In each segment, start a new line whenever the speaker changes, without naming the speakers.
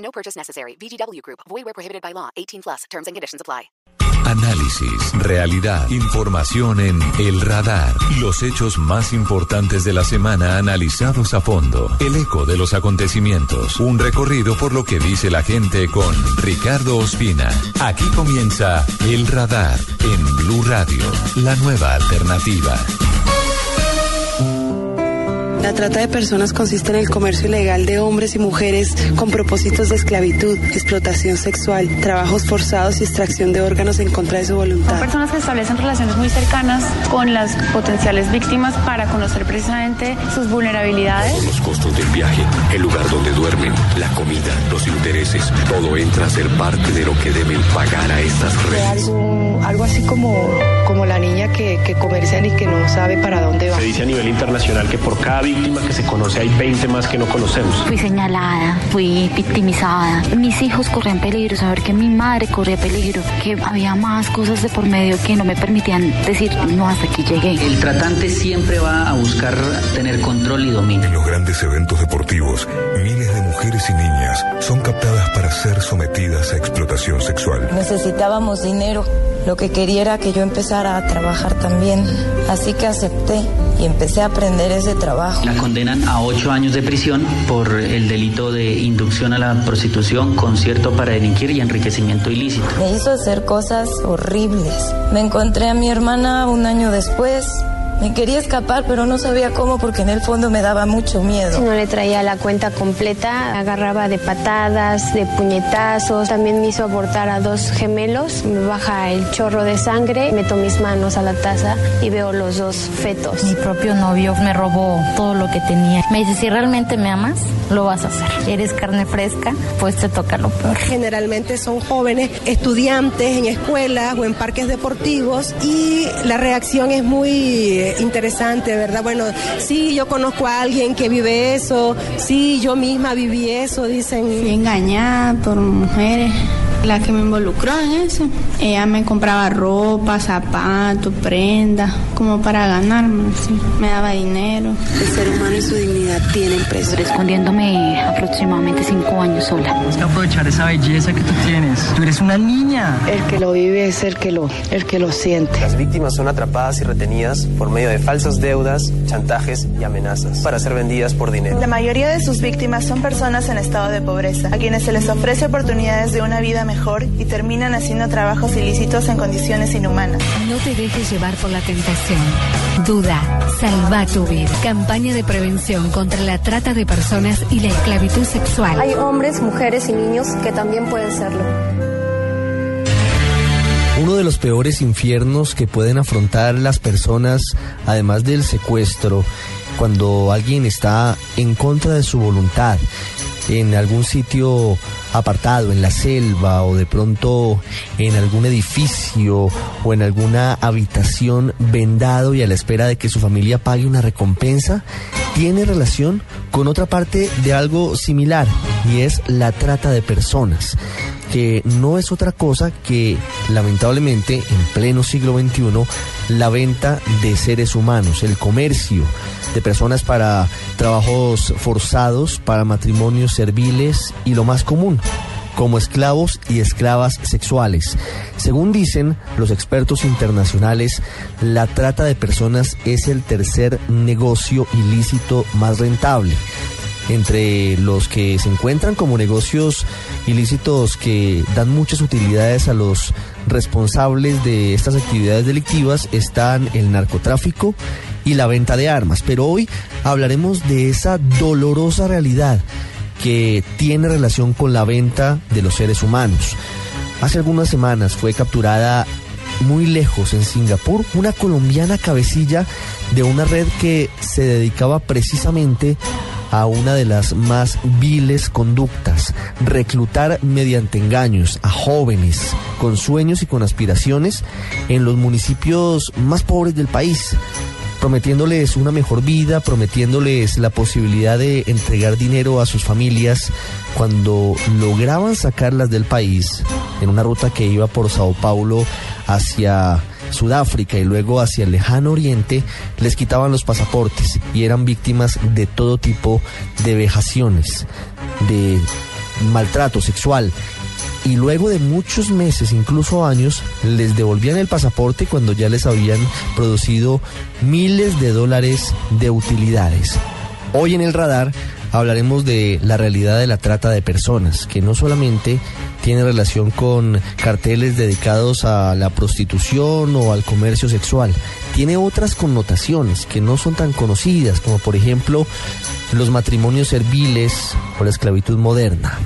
No purchase necessary. VGW Group. Void where prohibited by law. 18 plus. Terms and conditions apply.
Análisis, realidad, información en El Radar. Los hechos más importantes de la semana analizados a fondo. El eco de los acontecimientos. Un recorrido por lo que dice la gente con Ricardo Ospina. Aquí comienza El Radar en Blue Radio, la nueva alternativa.
La trata de personas consiste en el comercio ilegal de hombres y mujeres con propósitos de esclavitud, explotación sexual, trabajos forzados y extracción de órganos en contra de su voluntad.
Son personas que establecen relaciones muy cercanas con las potenciales víctimas para conocer precisamente sus vulnerabilidades.
Los costos del viaje, el lugar donde duermen, la comida, los intereses, todo entra a ser parte de lo que deben pagar a estas redes.
Algo, algo así como, como la niña que, que comercian y que no sabe para dónde va.
Se dice a nivel internacional que por cada víctima que se conoce hay 20 más que no conocemos.
Fui señalada, fui victimizada. Mis hijos corrían peligro, saber que mi madre corría peligro, que había más cosas de por medio que no me permitían decir, no, hasta aquí llegué.
El tratante siempre va a buscar tener control y dominio.
En los grandes eventos deportivos, miles de mujeres y niñas son captadas para ser sometidas a explotación sexual.
Necesitábamos dinero. Lo que quería era que yo empezara a trabajar también. Así que acepté y empecé a aprender ese trabajo.
La condenan a ocho años de prisión por el delito de inducción a la prostitución, concierto para delinquir y enriquecimiento ilícito.
Me hizo hacer cosas horribles. Me encontré a mi hermana un año después. Me quería escapar, pero no sabía cómo porque en el fondo me daba mucho miedo.
Si no le traía la cuenta completa, agarraba de patadas, de puñetazos. También me hizo abortar a dos gemelos. Me baja el chorro de sangre, meto mis manos a la taza y veo los dos fetos.
Mi propio novio me robó todo lo que tenía. Me dice, si realmente me amas, lo vas a hacer. Eres carne fresca, pues te toca lo peor.
Generalmente son jóvenes estudiantes en escuelas o en parques deportivos y la reacción es muy interesante, ¿verdad? Bueno, sí, yo conozco a alguien que vive eso, sí, yo misma viví eso, dicen.
Engañada por mujeres. La que me involucró en eso, ella me compraba ropa, zapatos, prendas, como para ganarme, sí. me daba dinero.
El ser humano y su dignidad tienen precio.
Escondiéndome aproximadamente cinco años sola.
Tienes que aprovechar esa belleza que tú tienes. Tú eres una niña.
El que lo vive es el que lo, el que lo siente.
Las víctimas son atrapadas y retenidas por medio de falsas deudas, chantajes y amenazas para ser vendidas por dinero.
La mayoría de sus víctimas son personas en estado de pobreza, a quienes se les ofrece oportunidades de una vida mejor y terminan haciendo trabajos ilícitos en condiciones inhumanas.
No te dejes llevar por la tentación. Duda, salva tu vida. Campaña de prevención contra la trata de personas y la esclavitud sexual.
Hay hombres, mujeres y niños que también pueden serlo.
Uno de los peores infiernos que pueden afrontar las personas, además del secuestro, cuando alguien está en contra de su voluntad, en algún sitio apartado, en la selva o de pronto en algún edificio o en alguna habitación vendado y a la espera de que su familia pague una recompensa, tiene relación con otra parte de algo similar y es la trata de personas que no es otra cosa que, lamentablemente, en pleno siglo XXI, la venta de seres humanos, el comercio de personas para trabajos forzados, para matrimonios serviles y lo más común, como esclavos y esclavas sexuales. Según dicen los expertos internacionales, la trata de personas es el tercer negocio ilícito más rentable entre los que se encuentran como negocios ilícitos que dan muchas utilidades a los responsables de estas actividades delictivas están el narcotráfico y la venta de armas. Pero hoy hablaremos de esa dolorosa realidad que tiene relación con la venta de los seres humanos. Hace algunas semanas fue capturada muy lejos en Singapur una colombiana cabecilla de una red que se dedicaba precisamente a una de las más viles conductas, reclutar mediante engaños a jóvenes con sueños y con aspiraciones en los municipios más pobres del país prometiéndoles una mejor vida, prometiéndoles la posibilidad de entregar dinero a sus familias cuando lograban sacarlas del país en una ruta que iba por Sao Paulo hacia Sudáfrica y luego hacia el lejano oriente, les quitaban los pasaportes y eran víctimas de todo tipo de vejaciones, de maltrato sexual. Y luego de muchos meses, incluso años, les devolvían el pasaporte cuando ya les habían producido miles de dólares de utilidades. Hoy en el radar hablaremos de la realidad de la trata de personas, que no solamente tiene relación con carteles dedicados a la prostitución o al comercio sexual, tiene otras connotaciones que no son tan conocidas, como por ejemplo los matrimonios serviles o la esclavitud moderna.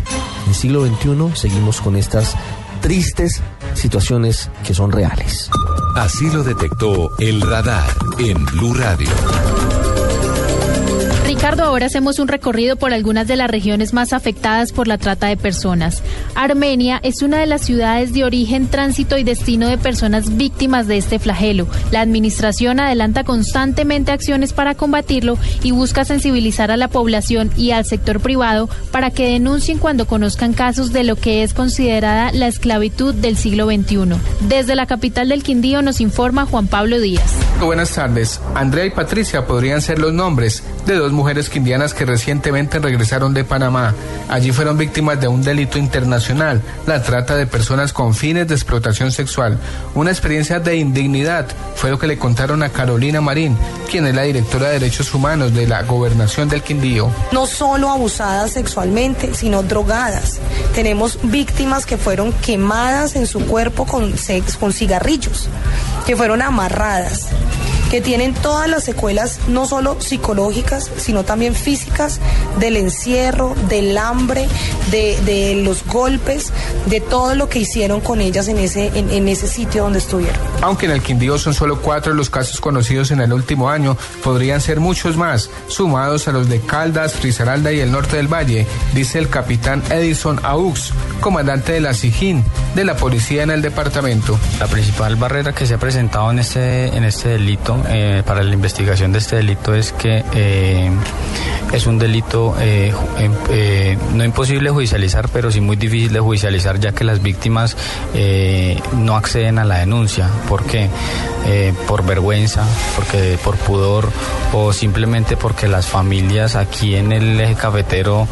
En el siglo XXI seguimos con estas tristes situaciones que son reales.
Así lo detectó el radar en Blue Radio.
Ricardo, ahora hacemos un recorrido por algunas de las regiones más afectadas por la trata de personas. Armenia es una de las ciudades de origen, tránsito y destino de personas víctimas de este flagelo. La administración adelanta constantemente acciones para combatirlo y busca sensibilizar a la población y al sector privado para que denuncien cuando conozcan casos de lo que es considerada la esclavitud del siglo XXI. Desde la capital del Quindío nos informa Juan Pablo Díaz.
Buenas tardes. Andrea y Patricia podrían ser los nombres de dos mujeres quindianas que recientemente regresaron de Panamá. Allí fueron víctimas de un delito internacional, la trata de personas con fines de explotación sexual. Una experiencia de indignidad fue lo que le contaron a Carolina Marín, quien es la directora de Derechos Humanos de la Gobernación del Quindío.
No solo abusadas sexualmente, sino drogadas. Tenemos víctimas que fueron quemadas en su cuerpo con cigarrillos, que fueron amarradas que tienen todas las secuelas, no solo psicológicas, sino también físicas, del encierro, del hambre, de, de los golpes, de todo lo que hicieron con ellas en ese, en, en ese sitio donde estuvieron.
Aunque en el Quindío son solo cuatro los casos conocidos en el último año, podrían ser muchos más, sumados a los de Caldas, Risaralda y el norte del Valle, dice el capitán Edison Aux, comandante de la SIGIN, de la policía en el departamento.
La principal barrera que se ha presentado en este, en este delito eh, para la investigación de este delito es que eh, es un delito eh, eh, no imposible judicializar, pero sí muy difícil de judicializar, ya que las víctimas eh, no acceden a la denuncia. ¿Por qué? por vergüenza, porque por pudor o simplemente porque las familias aquí en el eje cafetero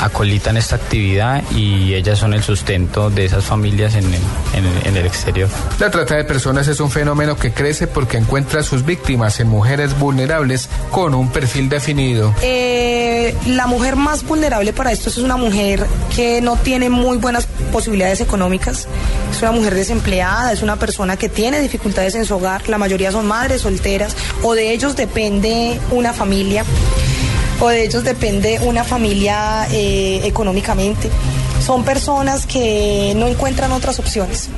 acolitan esta actividad y ellas son el sustento de esas familias en, en, en el exterior.
La trata de personas es un fenómeno que crece porque encuentra sus víctimas en mujeres vulnerables con un perfil definido.
Eh, la mujer más vulnerable para esto es una mujer que no tiene muy buenas posibilidades económicas, es una mujer desempleada, es una persona que tiene dificultades en su hogar, la mayoría son madres solteras o de ellos depende una familia o de ellos depende una familia eh, económicamente. Son personas que no encuentran otras opciones.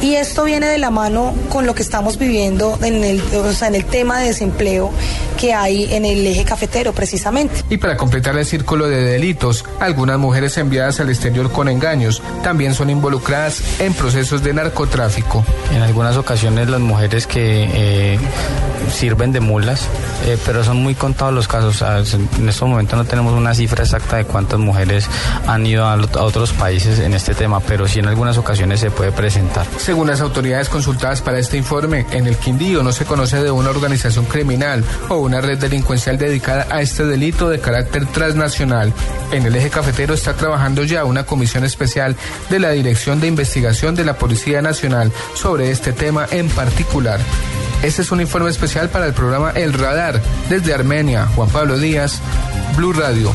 Y esto viene de la mano con lo que estamos viviendo en el, o sea, en el tema de desempleo que hay en el eje cafetero precisamente.
Y para completar el círculo de delitos, algunas mujeres enviadas al exterior con engaños también son involucradas en procesos de narcotráfico.
En algunas ocasiones las mujeres que eh, sirven de mulas, eh, pero son muy contados los casos. En estos momentos no tenemos una cifra exacta de cuántas mujeres han ido a, a otros países en este tema, pero sí en algunas ocasiones se puede presentar.
Según las autoridades consultadas para este informe, en el Quindío no se conoce de una organización criminal o una red delincuencial dedicada a este delito de carácter transnacional. En el eje cafetero está trabajando ya una comisión especial de la Dirección de Investigación de la Policía Nacional sobre este tema en particular. Este es un informe especial para el programa El Radar desde Armenia. Juan Pablo Díaz, Blue Radio.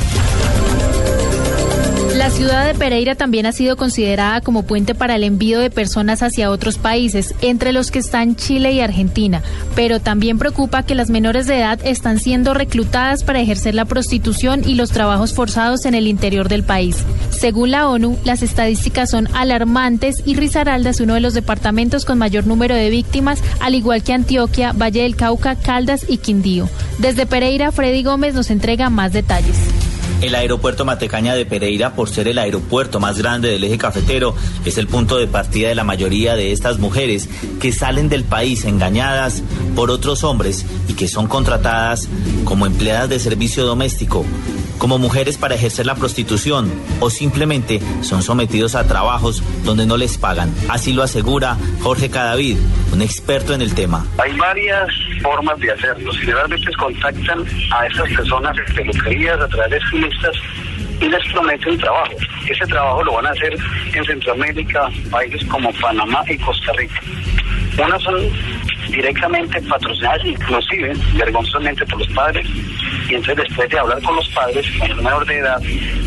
La ciudad de Pereira también ha sido considerada como puente para el envío de personas hacia otros países, entre los que están Chile y Argentina, pero también preocupa que las menores de edad están siendo reclutadas para ejercer la prostitución y los trabajos forzados en el interior del país. Según la ONU, las estadísticas son alarmantes y Risaralda es uno de los departamentos con mayor número de víctimas, al igual que Antioquia, Valle del Cauca, Caldas y Quindío. Desde Pereira, Freddy Gómez nos entrega más detalles.
El aeropuerto Matecaña de Pereira, por ser el aeropuerto más grande del eje cafetero, es el punto de partida de la mayoría de estas mujeres que salen del país engañadas por otros hombres y que son contratadas como empleadas de servicio doméstico como mujeres para ejercer la prostitución o simplemente son sometidos a trabajos donde no les pagan. Así lo asegura Jorge Cadavid, un experto en el tema.
Hay varias formas de hacerlo. Generalmente contactan a esas personas peluquerías, a través de estilistas y les prometen trabajo. Ese trabajo lo van a hacer en Centroamérica, países como Panamá y Costa Rica. Unas son directamente patrocinadas inclusive vergonzosamente por los padres y entonces después de hablar con los padres, con el menor de edad,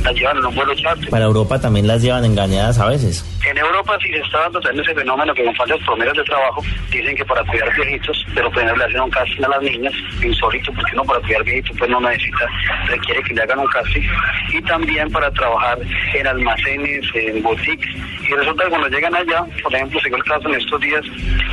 las llevan en un vuelo charter.
Para Europa también las llevan engañadas a veces.
En Europa sí se está dando también ese fenómeno que con faltas promesas de trabajo dicen que para cuidar viejitos, pero primero le hacen un casting a las niñas, insólito, porque no para cuidar viejitos pues no necesita, requiere que le hagan un casting, y también para trabajar en almacenes, en boutiques, y resulta que cuando llegan allá, por ejemplo, se el caso en estos días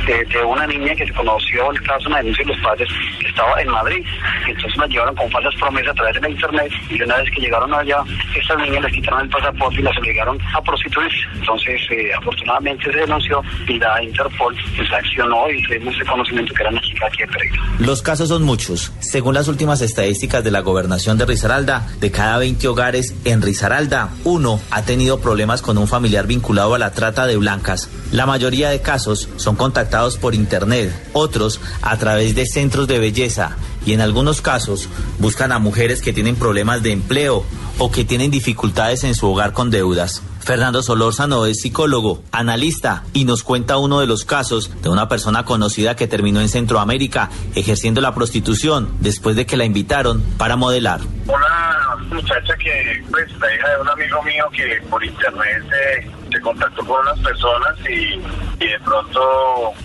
de, de una niña que se conoció el caso, una denuncia de los padres, que estaba en Madrid, entonces la llevaron con falsas promesas a través de la internet, y una vez que llegaron allá, estas niñas les quitaron el pasaporte y las obligaron a prostituirse. Entonces, eh, afortunadamente se denunció y la Interpol pues, accionó y tuvimos ese conocimiento que era una chica aquí de Pereira.
Los casos son muchos. Según las últimas estadísticas de la gobernación de Risaralda, de cada 20 hogares en Risaralda, uno ha tenido problemas con un familiar vinculado a la trata de blancas. La mayoría de casos son contactados por internet, otros a través de centros de belleza y en algunos casos buscan a mujeres que tienen problemas de empleo o que tienen dificultades en su hogar con deudas. Fernando Solórzano es psicólogo, analista y nos cuenta uno de los casos de una persona conocida que terminó en Centroamérica ejerciendo la prostitución después de que la invitaron para modelar.
Una muchacha que, pues, la hija de un amigo mío que por internet se, contactó con unas personas y, y de pronto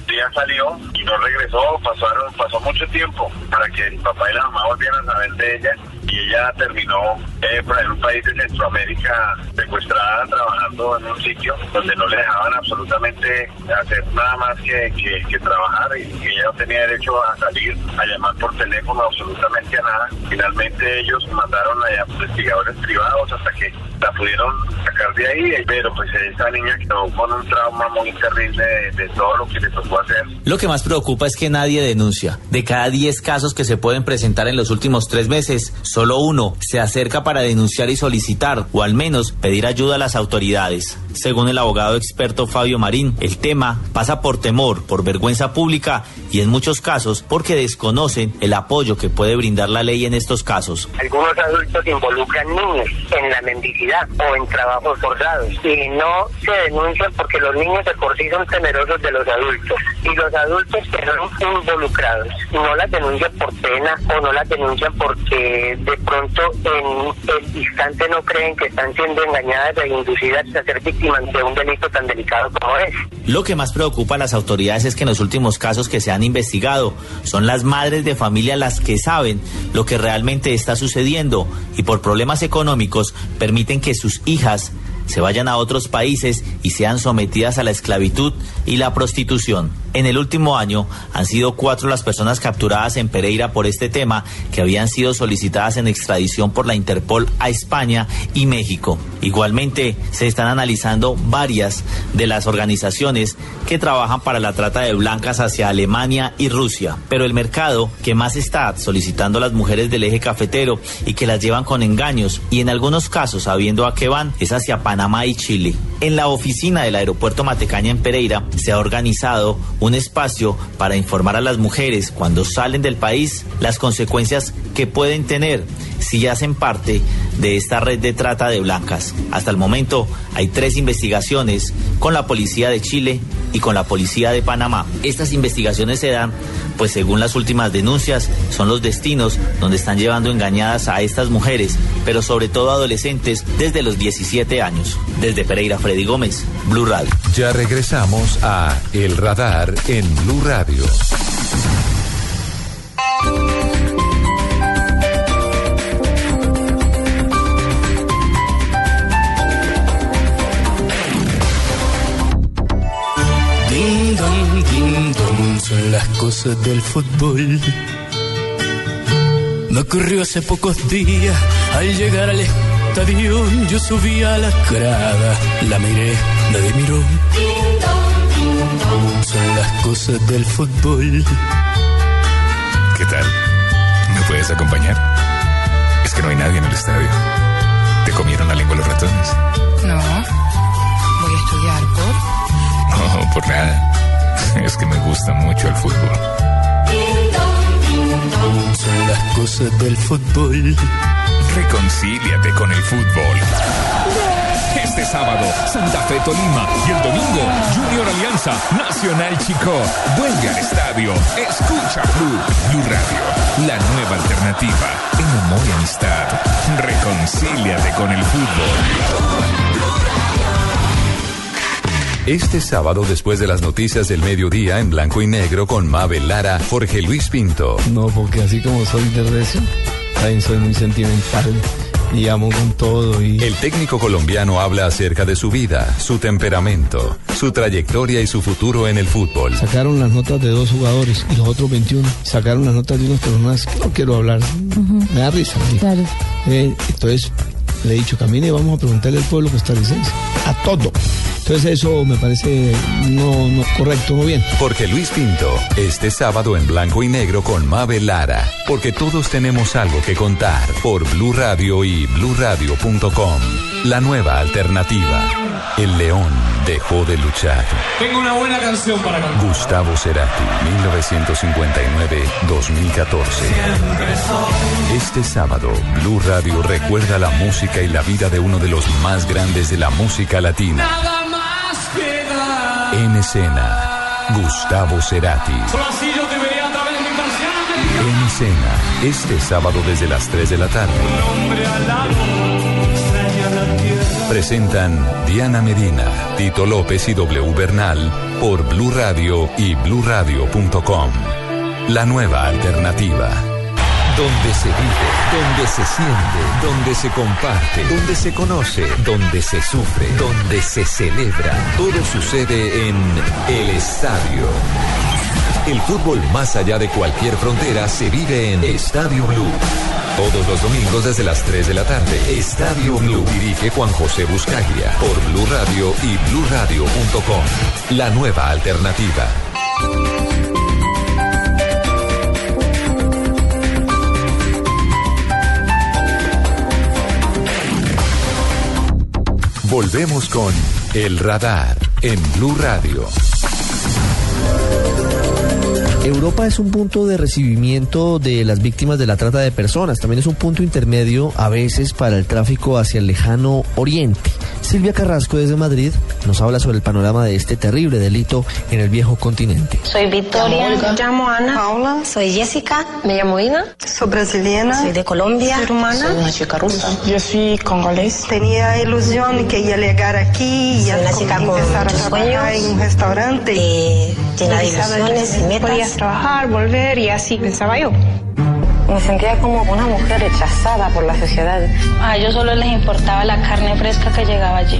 ella salió no regresó, pasaron, pasó mucho tiempo para que el papá y la mamá volvieran a saber de ella y ella terminó eh, en un país de Centroamérica secuestrada trabajando en un sitio donde no le dejaban absolutamente hacer nada más que, que, trabajar y, ella no tenía derecho a salir, a llamar por teléfono absolutamente a nada. Finalmente ellos mandaron a investigadores privados hasta que la pudieron sacar de ahí, pero pues esa niña quedó con un trauma muy terrible de, todo lo que le tocó hacer.
Lo que más preocupa es que nadie denuncia. De cada 10 casos que se pueden presentar en los últimos tres meses, solo uno se acerca para denunciar y solicitar, o al menos pedir ayuda a las autoridades. Según el abogado experto Fabio Marín, el tema pasa por temor, por vergüenza pública y en muchos casos porque desconocen el apoyo que puede brindar la ley en estos casos.
Algunos adultos involucran niños en la mendicidad o en trabajos forzados y no se denuncian porque los niños de por sí son temerosos de los adultos y los adultos que son involucrados no las denuncian por pena o no las denuncian porque de pronto en el instante no creen que están siendo engañadas e inducidas a ser víctimas de un delito tan delicado como es.
Lo que más preocupa a las autoridades es que en los últimos casos que se han investigado son las madres de familia las que saben lo que realmente está sucediendo y por problemas económicos permiten que sus hijas se vayan a otros países y sean sometidas a la esclavitud y la prostitución. En el último año han sido cuatro las personas capturadas en Pereira por este tema que habían sido solicitadas en extradición por la Interpol a España y México. Igualmente se están analizando varias de las organizaciones que trabajan para la trata de blancas hacia Alemania y Rusia. Pero el mercado que más está solicitando a las mujeres del eje cafetero y que las llevan con engaños y en algunos casos sabiendo a qué van es hacia Panamá y Chile. En la oficina del aeropuerto Matecaña en Pereira se ha organizado un espacio para informar a las mujeres cuando salen del país las consecuencias que pueden tener si hacen parte de esta red de trata de blancas. Hasta el momento hay tres investigaciones con la policía de Chile y con la policía de Panamá. Estas investigaciones se dan, pues según las últimas denuncias, son los destinos donde están llevando engañadas a estas mujeres, pero sobre todo adolescentes desde los 17 años. Desde Pereira, Freddy Gómez, Blue Radio.
Ya regresamos a El Radar en Blue Radio.
Ding dong, ding dong, son las cosas del fútbol. Me ocurrió hace pocos días al llegar al estadio. Yo subí a la grada, la miré, nadie miró. Son las cosas del fútbol.
¿Qué tal? ¿Me puedes acompañar? Es que no hay nadie en el estadio. ¿Te comieron la lengua los ratones?
No. Voy a estudiar por.
No, por nada. Es que me gusta mucho el fútbol.
Son las cosas del fútbol.
Reconcíliate con el fútbol. Este sábado, Santa Fe Tolima y el domingo, Junior Alianza Nacional Chico. Vuelve al estadio. Escucha Blue, Blue Radio, la nueva alternativa en amor y amistad. Reconcíliate con el fútbol.
Este sábado, después de las noticias del mediodía en blanco y negro con Mabel Lara, Jorge Luis Pinto.
No, porque así como soy de recio, también soy muy sentimental y amo con todo. Y...
El técnico colombiano habla acerca de su vida, su temperamento, su trayectoria y su futuro en el fútbol.
Sacaron las notas de dos jugadores y los otros 21 sacaron las notas de unas personas no quiero hablar. Me da risa.
Claro.
Eh, entonces le he dicho, camine y vamos a preguntarle al pueblo licencia. A todo. Entonces eso me parece no, correcto, no bien.
Jorge Luis Pinto, este sábado en blanco y negro con Mabel Lara, porque todos tenemos algo que contar por Blue Radio y bluradio.com. La nueva alternativa. El león dejó de luchar.
Tengo una buena canción para cantar.
Gustavo Cerati, 1959-2014. Este sábado, Blue Radio recuerda la música y la vida de uno de los más grandes de la música latina.
Nada más que dar.
En escena, Gustavo Cerati.
Solo así yo te vería a través de mi persiana.
En escena, este sábado desde las 3 de la tarde.
Hombre alado, extraña la tierra.
Presentan Diana Medina, Tito López y W Bernal por Blue Radio y bluradio.com. La nueva alternativa. Donde se vive, donde se siente, donde se comparte, donde se conoce, donde se sufre, donde se celebra. Todo sucede en El Estadio. El fútbol más allá de cualquier frontera se vive en Estadio Blue. Todos los domingos desde las 3 de la tarde. Estadio Blue. Dirige Juan José Buscaglia por Blue Radio y bluradio.com. La nueva alternativa. Volvemos con El Radar en Blue Radio.
Europa es un punto de recibimiento de las víctimas de la trata de personas. También es un punto intermedio a veces para el tráfico hacia el lejano oriente. Silvia Carrasco desde Madrid nos habla sobre el panorama de este terrible delito en el viejo continente.
Soy Victoria, me llamo Ana, Paula, soy Jessica, me llamo Ina, soy brasileña, soy de Colombia, soy rumana, soy una chica rusa.
Yo soy congolés.
Tenía ilusión que iba a llegar aquí y a chica con empezar a trabajar en un restaurante. Eh, llena de ilusiones y metas.
Podías trabajar, volver y así pensaba yo.
Me sentía como una mujer rechazada por la sociedad.
A ellos solo les importaba la carne fresca que llegaba allí.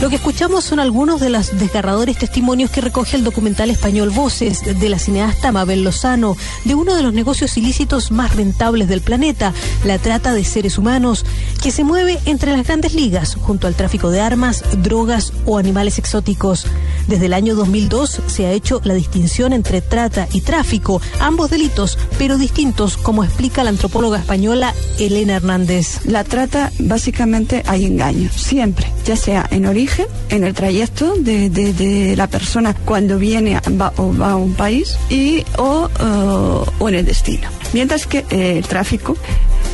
Lo que escuchamos son algunos de los desgarradores testimonios que recoge el documental español Voces de la cineasta Mabel Lozano, de uno de los negocios ilícitos más rentables del planeta, la trata de seres humanos, que se mueve entre las grandes ligas, junto al tráfico de armas, drogas o animales exóticos. Desde el año 2002 se ha hecho la distinción entre trata y tráfico, ambos delitos, pero distintos, como explica la antropóloga española Elena Hernández.
La trata, básicamente, hay engaño, siempre, ya sea en origen, en el trayecto de, de, la persona cuando viene a- va, o va a un país y o, eh, o en el destino. Mientras que eh, el tráfico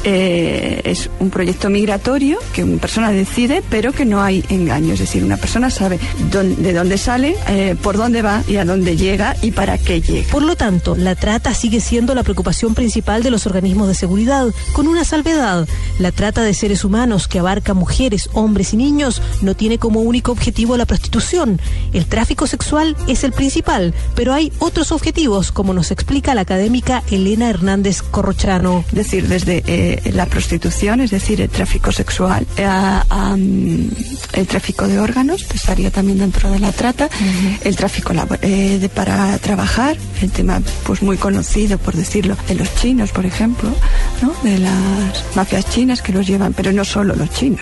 eh, es un proyecto migratorio que una persona decide, pero que no hay engaño. Es decir, una persona sabe de dónde sale, eh, por dónde va y a dónde llega y para qué llega.
Por lo tanto, la trata sigue siendo la preocupación principal de los organismos de seguridad, con una salvedad. La trata de seres humanos que abarca mujeres, hombres y niños no tiene como único objetivo la prostitución. El tráfico sexual es el principal, pero hay otros objetivos, como nos explica la académica Elena Hernández Corrochano.
Es decir, desde eh, la prostitución, es decir, el tráfico sexual, eh, el tráfico de órganos, pues estaría también dentro de la trata, el tráfico eh, de, para trabajar, el tema pues muy conocido, por decirlo, de los chinos, por ejemplo, ¿no? de las mafias chinas que los llevan, pero no solo los chinos,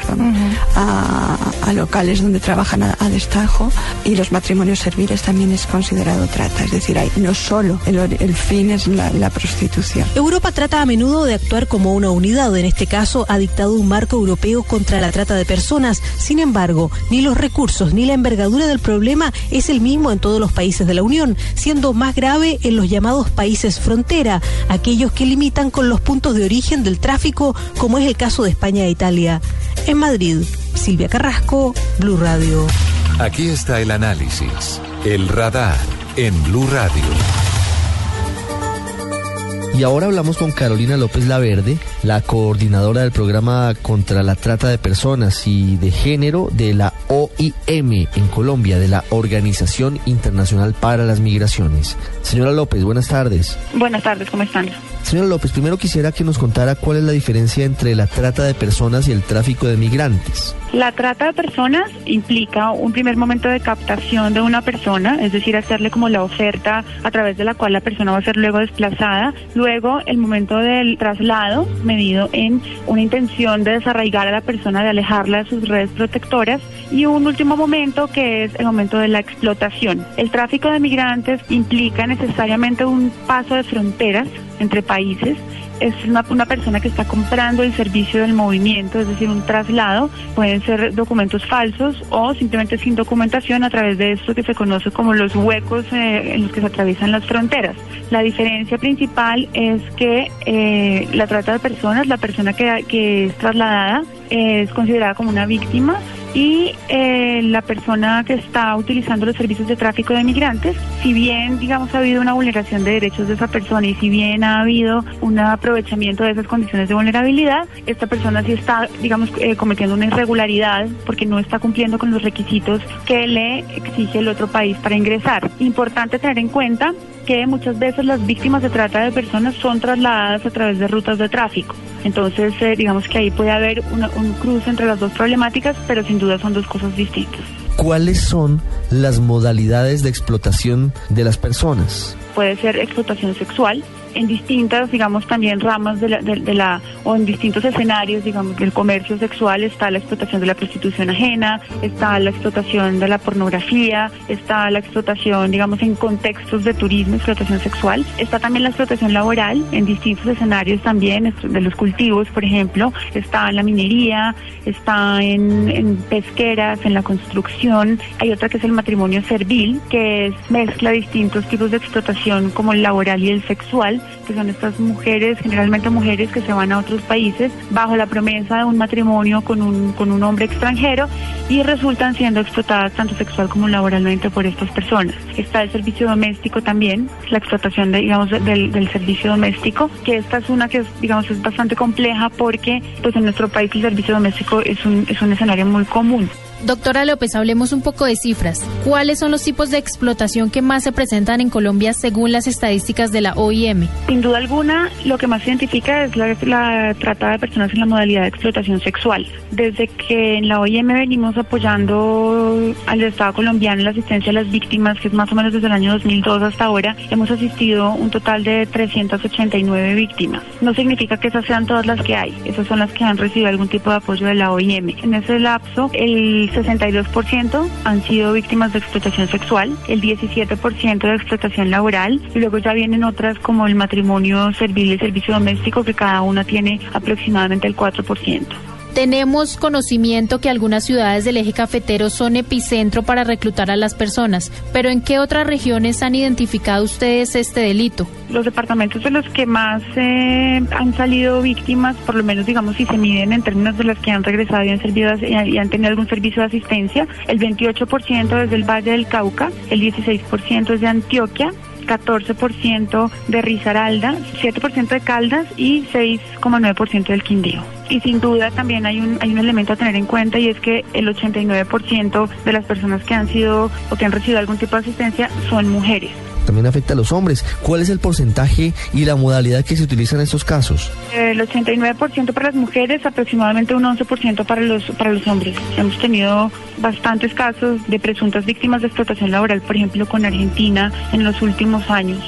a, locales donde trabajan a, destajo y los matrimonios serviles también es considerado trata, es decir, hay, no solo el, fin es la, la prostitución.
Europa trata a menudo de actuar como una en este caso ha dictado un marco europeo contra la trata de personas, sin embargo, ni los recursos ni la envergadura del problema es el mismo en todos los países de la Unión, siendo más grave en los llamados países frontera, aquellos que limitan con los puntos de origen del tráfico, como es el caso de España e Italia. En Madrid, Silvia Carrasco, Blue Radio.
Aquí está el análisis, el radar en Blue Radio.
Y ahora hablamos con Carolina López Laverde, la coordinadora del programa contra la trata de personas y de género de la OIM en Colombia, de la Organización Internacional para las Migraciones. Señora López, buenas tardes.
Buenas tardes, ¿cómo están?
Señora López, primero quisiera que nos contara cuál es la diferencia entre la trata de personas y el tráfico de migrantes.
La trata de personas implica un primer momento de captación de una persona, es decir, hacerle como la oferta a través de la cual la persona va a ser luego desplazada. Luego, el momento del traslado, medido en una intención de desarraigar a la persona, de alejarla de sus redes protectoras. Y un último momento que es el momento de la explotación. El tráfico de migrantes implica necesariamente un paso de fronteras entre países. Es una, persona que está comprando el servicio del movimiento, es decir, un traslado. Pueden ser documentos falsos o simplemente sin documentación a través de esto que se conoce como los huecos eh, en los que se atraviesan las fronteras. La diferencia principal es que eh, la trata de personas, la persona que, que es trasladada, es considerada como una víctima y eh, la persona que está utilizando los servicios de tráfico de migrantes, si bien, digamos, ha habido una vulneración de derechos de esa persona y si bien ha habido un aprovechamiento de esas condiciones de vulnerabilidad, esta persona sí está, digamos, eh, cometiendo una irregularidad porque no está cumpliendo con los requisitos que le exige el otro país para ingresar. Importante tener en cuenta que muchas veces las víctimas de trata de personas son trasladadas a través de rutas de tráfico. Entonces, eh, digamos que ahí puede haber un cruce entre las dos problemáticas, pero sin duda son dos cosas distintas.
¿Cuáles son las modalidades de explotación de las personas?
Puede ser explotación sexual, en distintas, digamos, también ramas de la, de, la, o en distintos escenarios, digamos, del comercio sexual está la explotación de la prostitución ajena, está la explotación de la pornografía, está la explotación, digamos, en contextos de turismo, explotación sexual, está también la explotación laboral en distintos escenarios también, de los cultivos, por ejemplo, está en la minería, está en, en pesqueras, en la construcción, hay otra que es el matrimonio servil, que es mezcla distintos tipos de explotación como el laboral y el sexual, que son estas mujeres, generalmente mujeres que se van a otros países bajo la promesa de un matrimonio con un, con un hombre extranjero y resultan siendo explotadas tanto sexual como laboralmente por estas personas. Está el servicio doméstico también, la explotación de, digamos, del, servicio doméstico, que esta es una que digamos es bastante compleja porque pues en nuestro país el servicio doméstico es un, es un escenario muy común.
Doctora López, hablemos un poco de cifras. ¿Cuáles son los tipos de explotación que más se presentan en Colombia según las estadísticas de la OIM?
Sin duda alguna, lo que más se identifica es la, trata de personas en la modalidad de explotación sexual. Desde que en la OIM venimos apoyando al Estado colombiano en la asistencia a las víctimas, que es más o menos desde el año 2002 hasta ahora, hemos asistido un total de 389 víctimas. No significa que esas sean todas las que hay, esas son las que han recibido algún tipo de apoyo de la OIM. En ese lapso, el 62% han sido víctimas de explotación sexual, el 17% de explotación laboral y luego ya vienen otras como el matrimonio servil y servicio doméstico que cada una tiene aproximadamente el 4%.
Tenemos conocimiento que algunas ciudades del eje cafetero son epicentro para reclutar a las personas, pero ¿en qué otras regiones han identificado ustedes este delito?
Los departamentos de los que más eh, han salido víctimas, por lo menos digamos si se miden en términos de las que han regresado y han, servido, y han tenido algún servicio de asistencia, el 28% es del Valle del Cauca, el 16% es de Antioquia, 14% de Risaralda, 7% de Caldas y 6,9% del Quindío. Y sin duda también hay un, hay un elemento a tener en cuenta y es que el 89% de las personas que han sido o que han recibido algún tipo de asistencia son mujeres
también afecta a los hombres. ¿Cuál es el porcentaje y la modalidad que se utiliza en estos casos?
El 89% para las mujeres, aproximadamente un 11% para los, para los hombres. Hemos tenido bastantes casos de presuntas víctimas de explotación laboral, por ejemplo, con Argentina en los últimos años.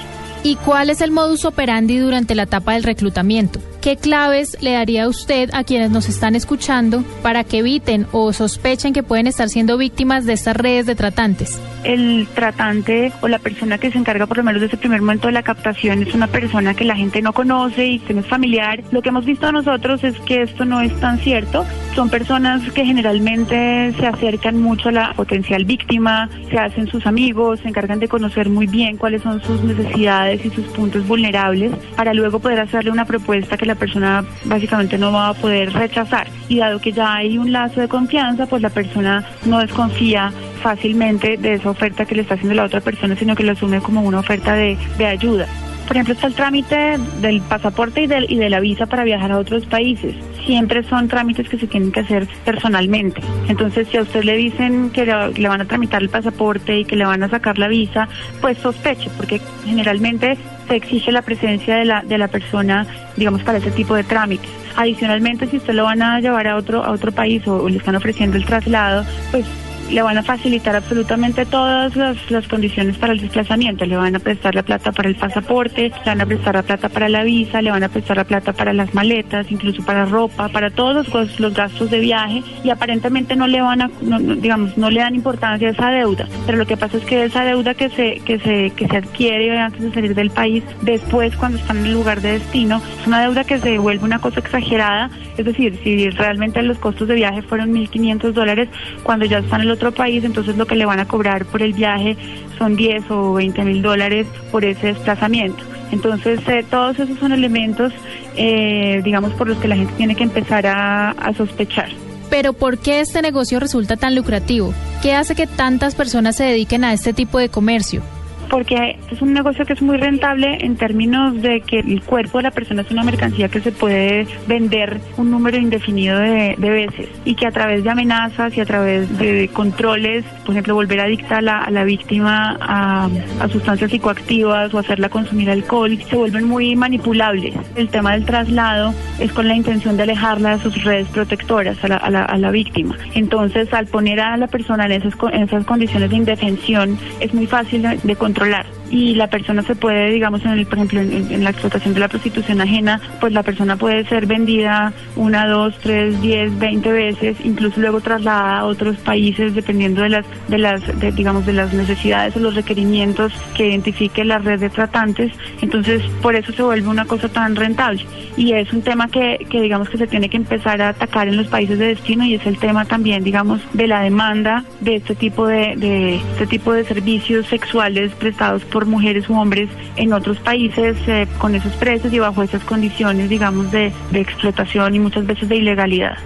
¿Y cuál es el modus operandi durante la etapa del reclutamiento? ¿Qué claves le daría usted a quienes nos están escuchando para que eviten o sospechen que pueden estar siendo víctimas de estas redes de tratantes?
El tratante o la persona que se encarga por lo menos de ese primer momento de la captación es una persona que la gente no conoce y que no es familiar. Lo que hemos visto nosotros es que esto no es tan cierto. Son personas que generalmente se acercan mucho a la potencial víctima, se hacen sus amigos, se encargan de conocer muy bien cuáles son sus necesidades y sus puntos vulnerables para luego poder hacerle una propuesta que la persona básicamente no va a poder rechazar. Y dado que ya hay un lazo de confianza, pues la persona no desconfía fácilmente de esa oferta que le está haciendo la otra persona, sino que lo asume como una oferta de, de ayuda. Por ejemplo, está el trámite del pasaporte y, del, y de la visa para viajar a otros países. Siempre son trámites que se tienen que hacer personalmente. Entonces, si a usted le dicen que le, van a tramitar el pasaporte y que le van a sacar la visa, pues sospeche, porque generalmente se exige la presencia de la, de la persona, digamos, para ese tipo de trámites. Adicionalmente, si usted lo van a llevar a otro, a otro país o le están ofreciendo el traslado, pues le van a facilitar absolutamente todas las, condiciones para el desplazamiento. Le van a prestar la plata para el pasaporte, le van a prestar la plata para la visa, le van a prestar la plata para las maletas, incluso para ropa, para todos los, los gastos de viaje y aparentemente no le van a, digamos, no le dan importancia a esa deuda. Pero lo que pasa es que esa deuda que se, que se, que se adquiere antes de salir del país, después cuando están en el lugar de destino, es una deuda que se vuelve una cosa exagerada. Es decir, si realmente los costos de viaje fueron 1.500 dólares, cuando ya están en el otro país, entonces lo que le van a cobrar por el viaje son 10 o 20 mil dólares por ese desplazamiento. Entonces, eh, todos esos son elementos, eh, digamos, por los que la gente tiene que empezar a, a sospechar.
Pero ¿por qué este negocio resulta tan lucrativo? ¿Qué hace que tantas personas se dediquen a este tipo de comercio?
Porque es un negocio que es muy rentable en términos de que el cuerpo de la persona es una mercancía que se puede vender un número indefinido de, veces y que a través de amenazas y a través de controles, por ejemplo, volver adicta a la, a la víctima a, sustancias psicoactivas o hacerla consumir alcohol, se vuelven muy manipulables. El tema del traslado es con la intención de alejarla de sus redes protectoras a la, a la, a la víctima. Entonces, al poner a la persona en esas, en esas condiciones de indefensión, es muy fácil de controlar controlar y la persona se puede, digamos, en el, por ejemplo, en, la explotación de la prostitución ajena, pues la persona puede ser vendida una, dos, tres, diez, veinte veces, incluso luego trasladada a otros países dependiendo de las, de las, digamos, de las necesidades o los requerimientos que identifique la red de tratantes. Entonces, por eso se vuelve una cosa tan rentable. Y es un tema que, que digamos, que se tiene que empezar a atacar en los países de destino y es el tema también, digamos, de la demanda de este tipo de, de este tipo de servicios sexuales prestados por por mujeres u hombres en otros países eh, con esos precios y bajo esas condiciones, digamos, de, de explotación y muchas veces de ilegalidad.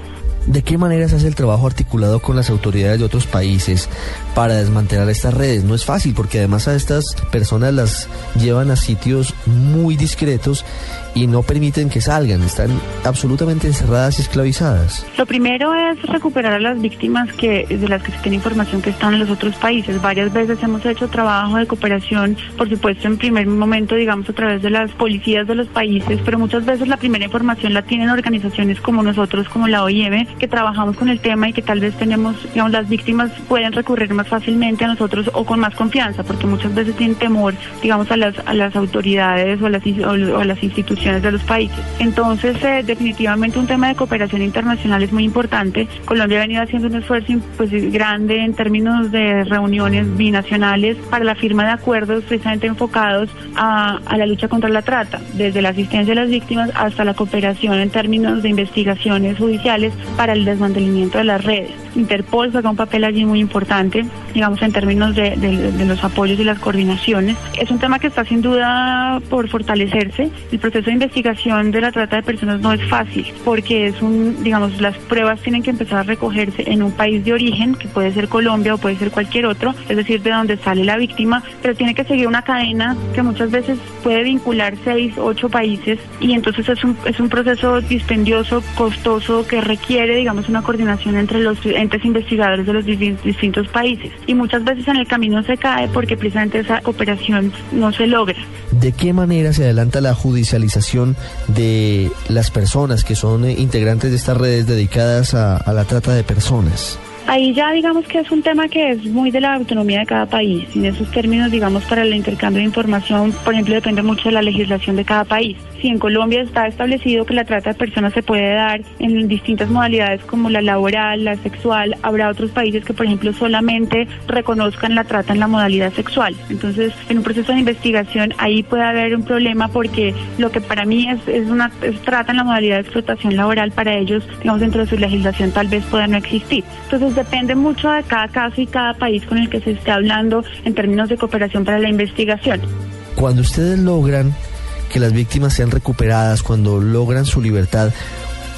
¿De qué manera se hace el trabajo articulado con las autoridades de otros países para desmantelar estas redes? No es fácil porque además a estas personas las llevan a sitios muy discretos y no permiten que salgan, están absolutamente encerradas y esclavizadas.
Lo primero es recuperar a las víctimas que de las que se tiene información que están en los otros países. Varias veces hemos hecho trabajo de cooperación, por supuesto en primer momento, digamos, a través de las policías de los países, pero muchas veces la primera información la tienen organizaciones como nosotros, como la OIM, que trabajamos con el tema y que tal vez tenemos, digamos, las víctimas pueden recurrir más fácilmente a nosotros o con más confianza, porque muchas veces tienen temor, digamos, a las, a las autoridades o a las, o a las instituciones de los países. Entonces, eh, definitivamente un tema de cooperación internacional es muy importante. Colombia ha venido haciendo un esfuerzo pues, grande en términos de reuniones binacionales para la firma de acuerdos precisamente enfocados a, a la lucha contra la trata, desde la asistencia a las víctimas hasta la cooperación en términos de investigaciones judiciales para el desmantelamiento de las redes. Interpol juega un papel allí muy importante, digamos, en términos de, los apoyos y las coordinaciones. Es un tema que está sin duda por fortalecerse. El proceso de investigación de la trata de personas no es fácil porque es un, digamos, las pruebas tienen que empezar a recogerse en un país de origen, que puede ser Colombia o puede ser cualquier otro, es decir, de donde sale la víctima, pero tiene que seguir una cadena que muchas veces puede vincular seis, ocho países y entonces es un, es un proceso dispendioso, costoso, que requiere, digamos, una coordinación entre los investigadores de los distintos países. Y muchas veces en el camino se cae porque precisamente esa cooperación no se logra.
¿De qué manera se adelanta la judicialización de las personas que son integrantes de estas redes dedicadas a la trata de personas?
Ahí ya digamos que es un tema que es muy de la autonomía de cada país. En esos términos, digamos, para el intercambio de información, por ejemplo, depende mucho de la legislación de cada país. Si en Colombia está establecido que la trata de personas se puede dar en distintas modalidades como la laboral, la sexual, habrá otros países que, por ejemplo, solamente reconozcan la trata en la modalidad sexual. Entonces, en un proceso de investigación ahí puede haber un problema porque lo que para mí es, una trata en la modalidad de explotación laboral, para ellos, digamos, dentro de su legislación tal vez pueda no existir. Entonces, depende mucho de cada caso y cada país con el que se esté hablando en términos de cooperación para la investigación.
Cuando ustedes logran que las víctimas sean recuperadas, cuando logran su libertad,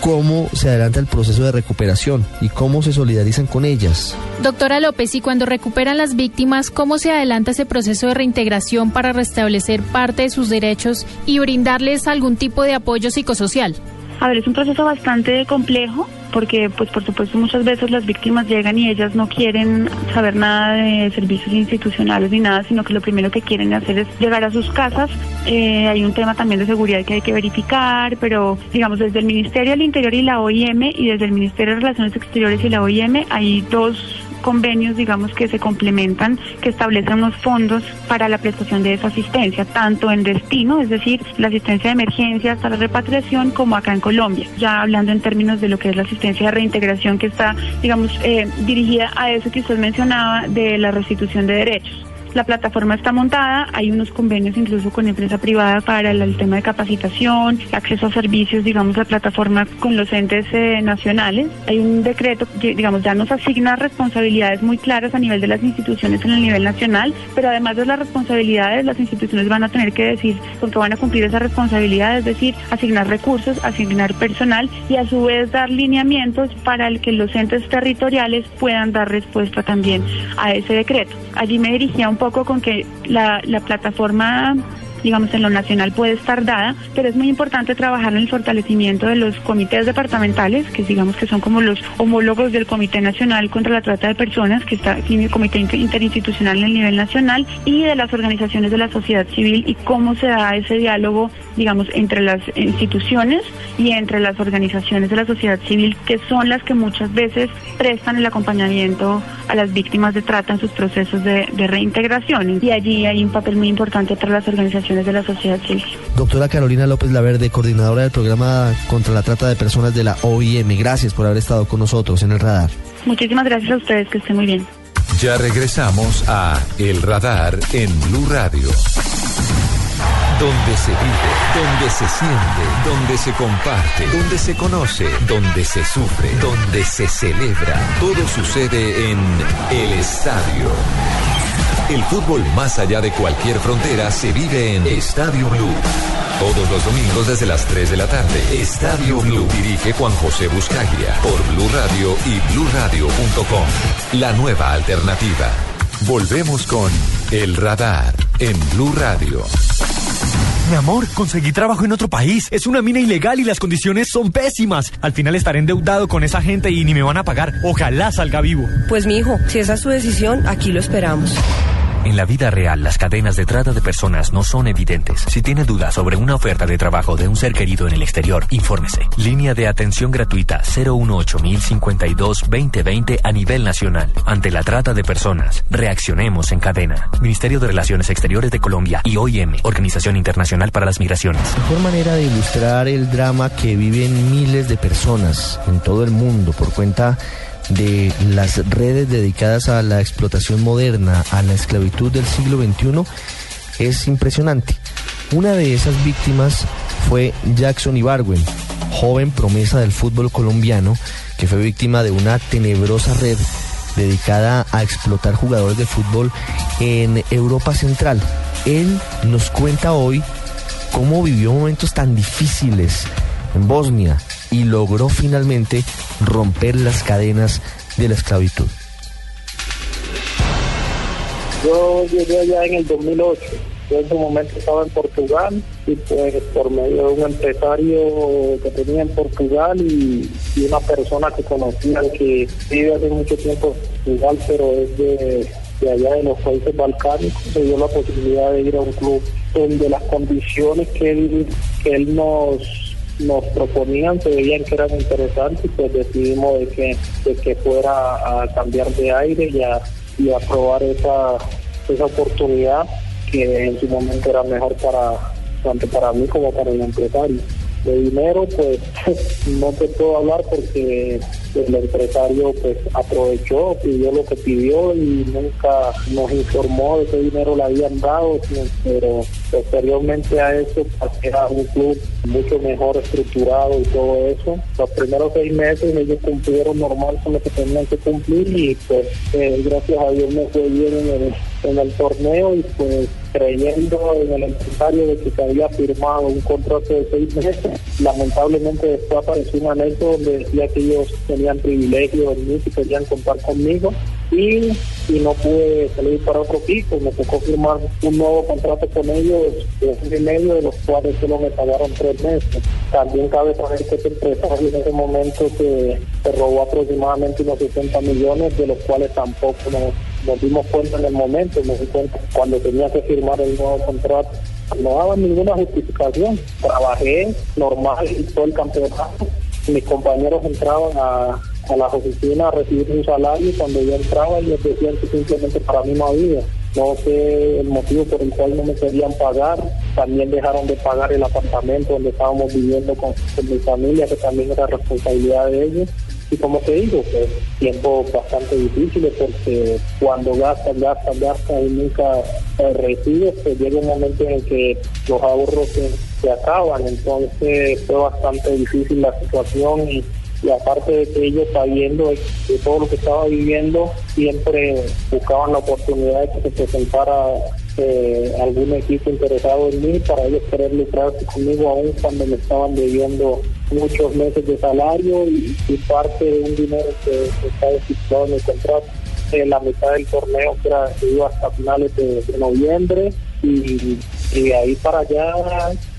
cómo se adelanta el proceso de recuperación y cómo se solidarizan con ellas.
Doctora López, y cuando recuperan las víctimas, ¿cómo se adelanta ese proceso de reintegración para restablecer parte de sus derechos y brindarles algún tipo de apoyo psicosocial?
A ver, es un proceso bastante complejo porque pues por supuesto muchas veces las víctimas llegan y ellas no quieren saber nada de servicios institucionales ni nada, sino que lo primero que quieren hacer es llegar a sus casas. Eh, hay un tema también de seguridad que hay que verificar, pero digamos desde el Ministerio del Interior y la OIM y desde el Ministerio de Relaciones Exteriores y la OIM hay dos convenios, digamos, que se complementan, que establecen unos fondos para la prestación de esa asistencia, tanto en destino, es decir, la asistencia de emergencia hasta la repatriación, como acá en Colombia. Ya hablando en términos de lo que es la asistencia de reintegración que está, digamos, eh, dirigida a eso que usted mencionaba de la restitución de derechos. La plataforma está montada, hay unos convenios incluso con empresa privada para el, tema de capacitación, acceso a servicios, digamos, la plataforma con los entes eh, nacionales. Hay un decreto que, digamos, ya nos asigna responsabilidades muy claras a nivel de las instituciones en el nivel nacional, pero además de las responsabilidades, las instituciones van a tener que decir con qué van a cumplir esa responsabilidad, es decir, asignar recursos, asignar personal y a su vez dar lineamientos para que los entes territoriales puedan dar respuesta también a ese decreto. Allí me dirigía un poco con que la, la plataforma digamos, en lo nacional puede estar dada, pero es muy importante trabajar en el fortalecimiento de los comités departamentales, que digamos que son como los homólogos del Comité Nacional contra la Trata de Personas, que está en el Comité Interinstitucional en el nivel nacional, y de las organizaciones de la sociedad civil y cómo se da ese diálogo, digamos, entre las instituciones y entre las organizaciones de la sociedad civil, que son las que muchas veces prestan el acompañamiento a las víctimas de trata en sus procesos de, reintegración. Y allí hay un papel muy importante para las organizaciones de la sociedad civil.
Doctora Carolina López Laverde, coordinadora del programa contra la trata de personas de la OIM, gracias por haber estado con nosotros en el radar.
Muchísimas gracias a ustedes, que estén muy bien.
Ya regresamos a El Radar en Blue Radio. Donde se vive, donde se siente, donde se comparte, donde se conoce, donde se sufre, donde se celebra. Todo sucede en El Estadio. El fútbol más allá de cualquier frontera se vive en Estadio Blue. Todos los domingos desde las 3 de la tarde. Estadio Blue dirige Juan José Buscaglia por Blue Radio y bluradio.com. La nueva alternativa. Volvemos con El Radar en Blue Radio.
Mi amor, conseguí trabajo en otro país. Es una mina ilegal y las condiciones son pésimas. Al final estaré endeudado con esa gente y ni me van a pagar. Ojalá salga vivo.
Pues mi hijo, si esa es su decisión, aquí lo esperamos.
En la vida real, las cadenas de trata de personas no son evidentes. Si tiene dudas sobre una oferta de trabajo de un ser querido en el exterior, infórmese. Línea de atención gratuita 018-052-2020 a nivel nacional. Ante la trata de personas, reaccionemos en cadena. Ministerio de Relaciones Exteriores de Colombia y OIM, Organización Internacional para las Migraciones.
Mejor manera de ilustrar el drama que viven miles de personas en todo el mundo por cuenta de las redes dedicadas a la explotación moderna, a la esclavitud del siglo XXI, es impresionante. Una de esas víctimas fue Jackson Ibargüen, joven promesa del fútbol colombiano que fue víctima de una tenebrosa red dedicada a explotar jugadores de fútbol en Europa Central. Él nos cuenta hoy cómo vivió momentos tan difíciles en Bosnia y logró finalmente romper las cadenas de la esclavitud.
Yo llegué allá en el 2008. Yo en ese momento estaba en Portugal y pues por medio de un empresario que tenía en Portugal y, una persona que conocía que vive hace mucho tiempo en Portugal, pero es de, allá de los países balcánicos, me dio la posibilidad de ir a un club donde las condiciones que él, que él nos nos proponían, se veían que eran interesantes, pues decidimos de que, de que fuera a cambiar de aire y a, y a probar esa, esa oportunidad que en su momento era mejor para tanto para mí como para el empresario. De dinero, pues no te puedo hablar porque el empresario pues aprovechó, pidió lo que pidió y nunca nos informó de qué dinero le habían dado, pero posteriormente a eso pues, era un club mucho mejor estructurado y todo eso. Los primeros seis meses ellos cumplieron normal con lo que tenían que cumplir y pues eh, gracias a Dios me fue bien en el, en el torneo y pues creyendo en el empresario de que se había firmado un contrato de seis meses. Lamentablemente después apareció un anexo donde decía que ellos tenían privilegio en mí, que querían contar conmigo y, no pude salir para otro piso. Me tocó firmar un nuevo contrato con ellos de un y de los cuales solo me pagaron tres meses. También cabe saber que este empresario en ese momento se, robó aproximadamente unos 60 millones, de los cuales tampoco nos dimos cuenta en el momento, me di cuenta cuando tenía que firmar el nuevo contrato. No daban ninguna justificación. Trabajé normal y todo el campeonato. Mis compañeros entraban a, a las oficinas a recibir un salario y cuando yo entraba ellos decían que simplemente para mí no había. No sé el motivo por el cual no me querían pagar. También dejaron de pagar el apartamento donde estábamos viviendo con, con mi familia, que también era responsabilidad de ellos. Y como te digo, pues tiempos bastante difíciles porque cuando gastas, gastas, gastas y nunca eh, recibes, pues llega un momento en que los ahorros se, acaban. Entonces fue bastante difícil la situación y, aparte de que ellos sabiendo de, todo lo que estaba viviendo, siempre buscaban la oportunidad de que se presentara eh, algún equipo interesado en mí para ellos querer lucrarse conmigo aún cuando me estaban debiendo muchos meses de salario y, parte de un dinero que, está estipulado en el contrato. En la mitad del torneo que, era, iba hasta finales de, noviembre y, de ahí para allá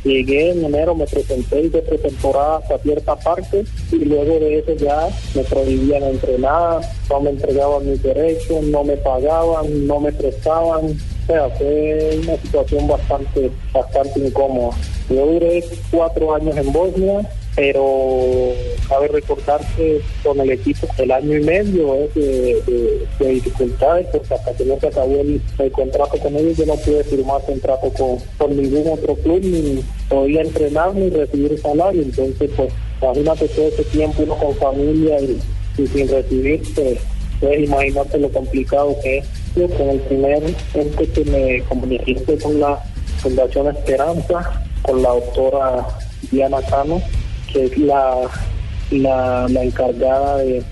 llegué en enero, me presenté de pretemporada hasta cierta parte y luego de eso ya me prohibían entrenar, no me entregaban mis derechos, no me pagaban, no me prestaban, o sea, fue una situación bastante, bastante incómoda. Yo duré cuatro años en Bosnia, pero cabe recordar que con el equipo el año y medio es de, dificultades porque hasta que no se acabó el, contrato con ellos yo no pude firmar contrato con, con ningún otro club ni podía entrenar ni recibir salario. Entonces pues imagínate todo ese tiempo uno con familia y, sin recibir pues puedes imaginarte lo complicado que es. Yo con el primer ente que me comuniqué con la Fundación Esperanza con la doctora Diana Cano que es la, la, encargada de,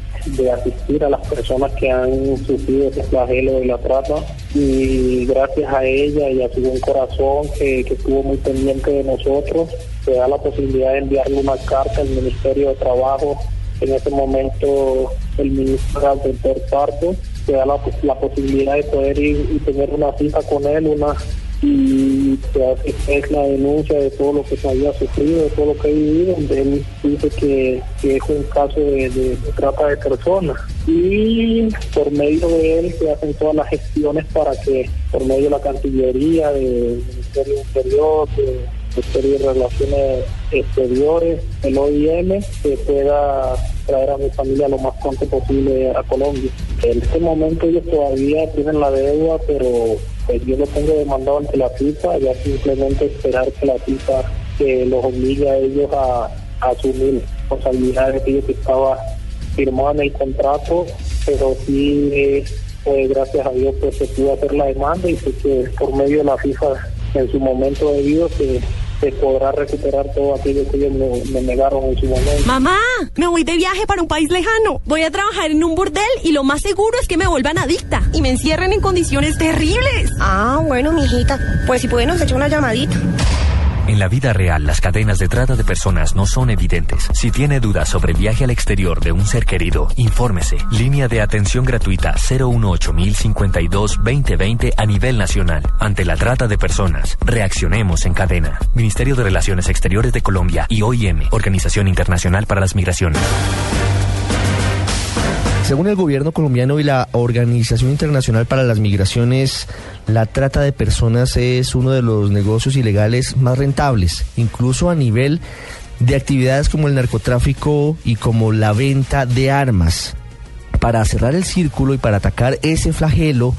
asistir a las personas que han sufrido ese flagelo de la trata. Y gracias a ella y a su buen corazón que, estuvo muy pendiente de nosotros, se da la posibilidad de enviarle una carta al Ministerio de Trabajo, en ese momento el ministro del Parto, se da la, la posibilidad de poder ir y tener una cita con él, una y es la denuncia de todo lo que se había sufrido, de todo lo que he vivido, donde él dice que, es un caso de, trata de personas. Y por medio de él se hacen todas las gestiones para que, por medio de la Cancillería, del Ministerio Interior, de Ministerio de Relaciones Exteriores, el OIM, se pueda traer a mi familia lo más pronto posible a Colombia. En este momento ellos todavía tienen la deuda, pero pues yo lo tengo demandado ante la FIFA, ya simplemente esperar que la FIFA que los obligue a ellos a, asumir responsabilidades que ellos estaba firmado en el contrato, pero sí, pues gracias a Dios pues se pudo hacer la demanda y que por medio de la FIFA en su momento debido se, se podrá recuperar todo aquello que ellos me, me negaron en su momento.
Mamá, me voy de viaje para un país lejano. Voy a trabajar en un burdel y lo más seguro es que me vuelvan adicta y me encierren en condiciones terribles.
Ah, bueno, mijita. Pues si puede nos echa una llamadita.
En la vida real, las cadenas de trata de personas no son evidentes. Si tiene dudas sobre viaje al exterior de un ser querido, infórmese. Línea de atención gratuita 018-052-2020 a nivel nacional. Ante la trata de personas, reaccionemos en cadena. Ministerio de Relaciones Exteriores de Colombia y OIM, Organización Internacional para las Migraciones.
Según el gobierno colombiano y la Organización Internacional para las Migraciones, la trata de personas es uno de los negocios ilegales más rentables, incluso a nivel de actividades como el narcotráfico y como la venta de armas. Para cerrar el círculo y para atacar ese flagelo,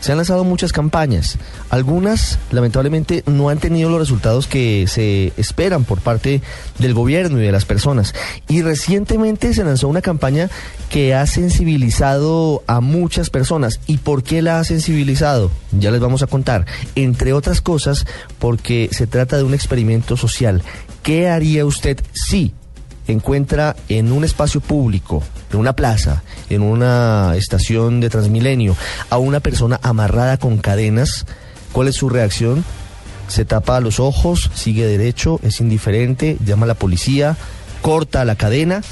se han lanzado muchas campañas. Algunas, lamentablemente, no han tenido los resultados que se esperan por parte del gobierno y de las personas. Y recientemente se lanzó una campaña que ha sensibilizado a muchas personas. ¿Y por qué la ha sensibilizado? Ya les vamos a contar. Entre otras cosas, porque se trata de un experimento social. ¿Qué haría usted si encuentra en un espacio público, en una plaza, en una estación de Transmilenio, a una persona amarrada con cadenas, ¿cuál es su reacción? Se tapa los ojos, sigue derecho, es indiferente, llama a la policía, corta la cadena.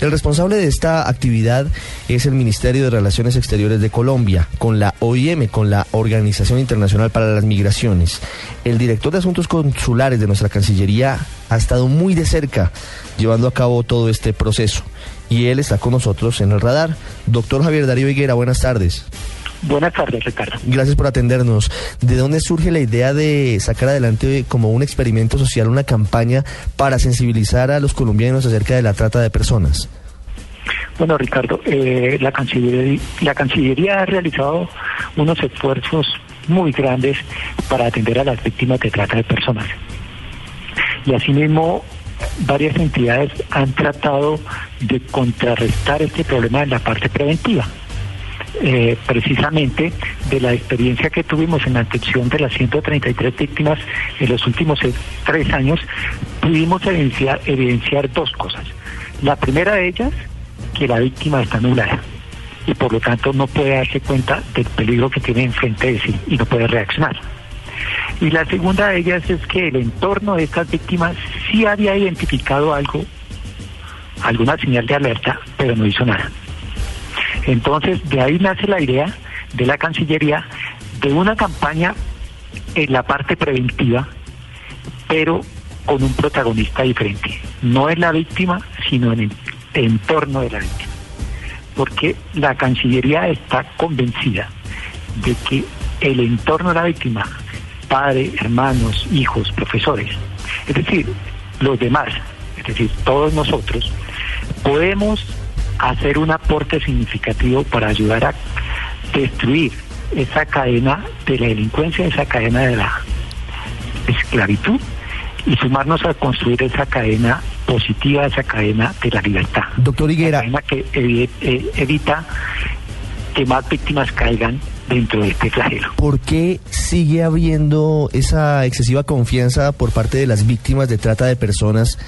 El responsable de esta actividad es el Ministerio de Relaciones Exteriores de Colombia, con la OIM, con la Organización Internacional para las Migraciones. El director de Asuntos Consulares de nuestra Cancillería ha estado muy de cerca llevando a cabo todo este proceso. Y él está con nosotros en el radar. Doctor Javier Darío Higuera, buenas tardes.
Buenas tardes, Ricardo.
Gracias por atendernos. ¿De dónde surge la idea de sacar adelante como un experimento social una campaña para sensibilizar a los colombianos acerca de la trata de personas?
Bueno, Ricardo, eh, la, Cancillería, la Cancillería ha realizado unos esfuerzos muy grandes para atender a las víctimas de trata de personas. Y asimismo, varias entidades han tratado de contrarrestar este problema en la parte preventiva. Eh, precisamente de la experiencia que tuvimos en la atención de las 133 víctimas en los últimos eh, tres años, pudimos evidenciar, evidenciar dos cosas. La primera de ellas, que la víctima está anulada y por lo tanto no puede darse cuenta del peligro que tiene enfrente de sí y no puede reaccionar. Y la segunda de ellas es que el entorno de estas víctimas sí había identificado algo, alguna señal de alerta, pero no hizo nada. Entonces, de ahí nace la idea de la Cancillería de una campaña en la parte preventiva, pero con un protagonista diferente. No es la víctima, sino en el entorno de la víctima. Porque la Cancillería está convencida de que el entorno de la víctima, padre, hermanos, hijos, profesores, es decir, los demás, es decir, todos nosotros, podemos hacer un aporte significativo para ayudar a destruir esa cadena de la delincuencia, esa cadena de la esclavitud y sumarnos a construir esa cadena positiva, esa cadena de la libertad.
Doctor Higuera.
Cadena que eh, evita que más víctimas caigan dentro de este flagelo.
¿Por qué sigue habiendo esa excesiva confianza por parte de las víctimas de trata de personas,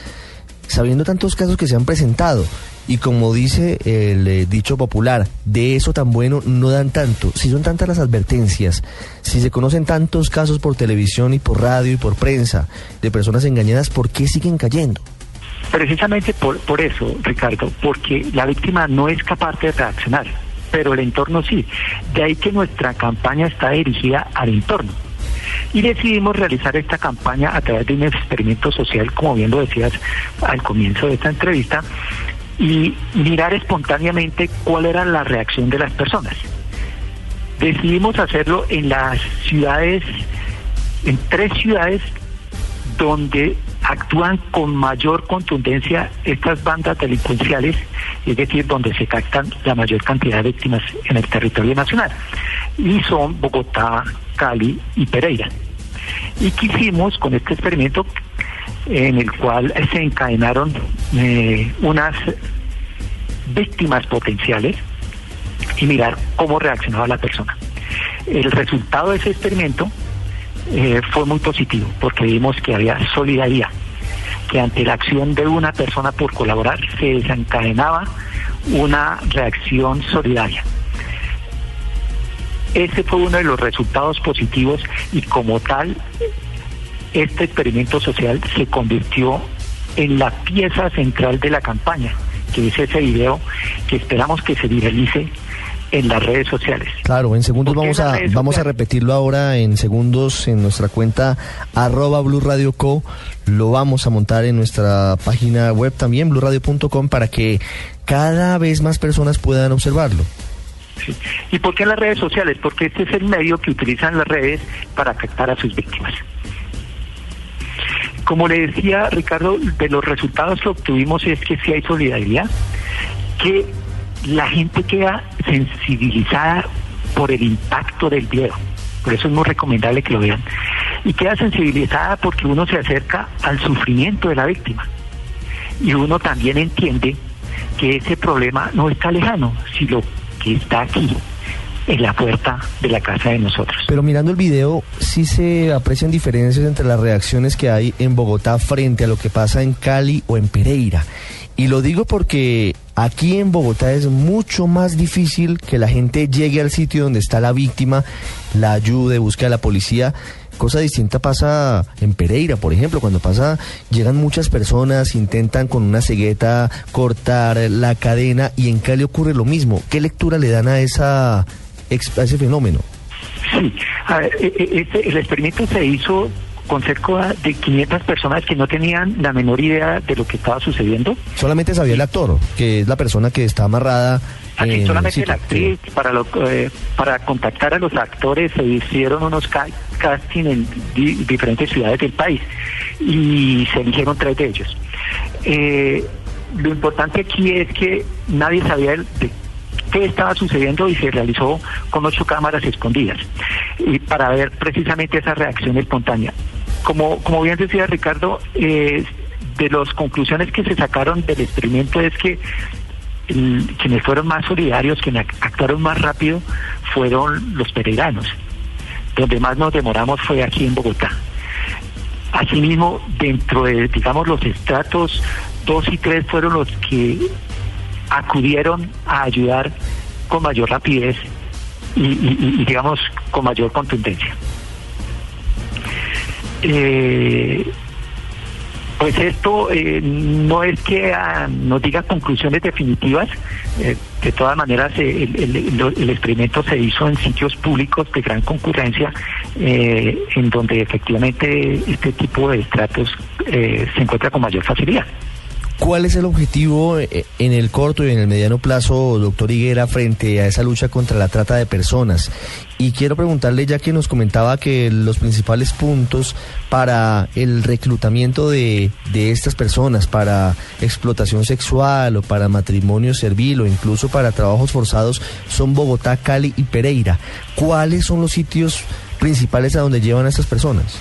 sabiendo tantos casos que se han presentado? Y como dice el eh, dicho popular, de eso tan bueno no dan tanto. Si son tantas las advertencias, si se conocen tantos casos por televisión y por radio y por prensa de personas engañadas, ¿por qué siguen cayendo?
Precisamente por, por eso, Ricardo, porque la víctima no es capaz de reaccionar, pero el entorno sí. De ahí que nuestra campaña está dirigida al entorno. Y decidimos realizar esta campaña a través de un experimento social, como bien lo decías al comienzo de esta entrevista, y mirar espontáneamente cuál era la reacción de las personas. Decidimos hacerlo en las ciudades, en tres ciudades donde actúan con mayor contundencia estas bandas delincuenciales, es decir, donde se captan la mayor cantidad de víctimas en el territorio nacional. Y son Bogotá, Cali y Pereira. Y quisimos con este experimento en el cual se encadenaron eh, unas víctimas potenciales y mirar cómo reaccionaba la persona. El resultado de ese experimento eh, fue muy positivo porque vimos que había solidaridad, que ante la acción de una persona por colaborar se desencadenaba una reacción solidaria. Ese fue uno de los resultados positivos y como tal, este experimento social se convirtió en la pieza central de la campaña, que es ese video que esperamos que se viralice en las redes sociales.
Claro, en segundos vamos a vamos a repetirlo ahora en segundos en nuestra cuenta arroba Blue Radio Co. Lo vamos a montar en nuestra página web también, bluradio.com, para que cada vez más personas puedan observarlo.
Sí. ¿Y por qué las redes sociales? Porque este es el medio que utilizan las redes para captar a sus víctimas. Como le decía Ricardo, de los resultados que obtuvimos es que sí hay solidaridad, que la gente queda sensibilizada por el impacto del video. Por eso es muy recomendable que lo vean. Y queda sensibilizada porque uno se acerca al sufrimiento de la víctima. Y uno también entiende que ese problema no está lejano, sino que está aquí, en la puerta de la casa de nosotros.
Pero mirando el video, sí se aprecian diferencias entre las reacciones que hay en Bogotá frente a lo que pasa en Cali o en Pereira. Y lo digo porque aquí en Bogotá es mucho más difícil que la gente llegue al sitio donde está la víctima, la ayude, busque a la policía. Cosa distinta pasa en Pereira, por ejemplo, cuando pasa, llegan muchas personas, intentan con una cegueta cortar la cadena y en Cali ocurre lo mismo. ¿Qué lectura le dan a, esa, a ese fenómeno?
Sí, ver, este, el experimento se hizo con cerca de 500 personas que no tenían la menor idea de lo que estaba sucediendo.
Solamente sabía el actor, que es la persona que está amarrada.
Aquí solamente la actriz, para, lo, eh, para contactar a los actores se hicieron unos ca casting en di diferentes ciudades del país y se eligieron tres de ellos. Eh, lo importante aquí es que nadie sabía de qué estaba sucediendo y se realizó con ocho cámaras escondidas y para ver precisamente esa reacción espontánea como, como bien decía Ricardo, eh, de las conclusiones que se sacaron del experimento es que quienes fueron más solidarios, quienes actuaron más rápido, fueron los peregrinos. Donde más nos demoramos fue aquí en Bogotá. Asimismo, dentro de, digamos, los estratos 2 y 3 fueron los que acudieron a ayudar con mayor rapidez y digamos, con mayor contundencia. Eh, pues esto eh, no es que ah, nos diga conclusiones definitivas. Eh, de todas maneras, el, experimento se hizo en sitios públicos de gran concurrencia, en donde efectivamente este tipo de estratos se encuentra con mayor facilidad.
¿Cuál es el objetivo eh, en el corto y en el mediano plazo, doctor Higuera, frente a esa lucha contra la trata de personas? Y quiero preguntarle, ya que nos comentaba que los principales puntos para el reclutamiento de, de estas personas, para explotación sexual o para matrimonio servil o incluso para trabajos forzados, son Bogotá, Cali y Pereira. ¿Cuáles son los sitios principales a donde llevan a estas personas?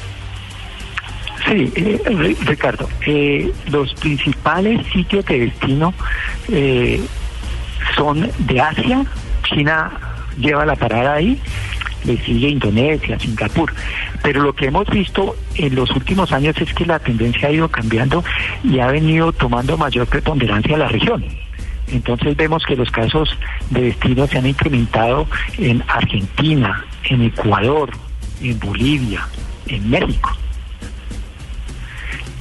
Sí, eh, Ricardo, eh, los principales sitios de destino eh, son de Asia, China lleva la parada ahí, le sigue Indonesia, Singapur, pero lo que hemos visto en los últimos años es que la tendencia ha ido cambiando y ha venido tomando mayor preponderancia a la región. Entonces vemos que los casos de destino se han incrementado en Argentina, en Ecuador, en Bolivia, en México.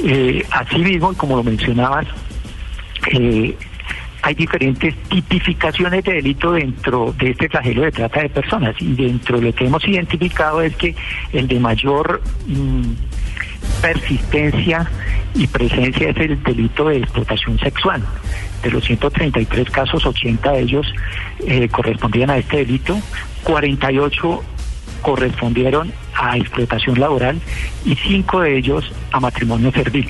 Eh, asimismo, como lo mencionabas, eh, hay diferentes tipificaciones de delito dentro de este flagelo de trata de personas y dentro de lo que hemos identificado es que el de mayor mm, persistencia y presencia es el delito de explotación sexual. De los 133 casos, 80 de ellos eh, correspondían a este delito, 48 correspondieron a explotación laboral y cinco de ellos a matrimonio servil.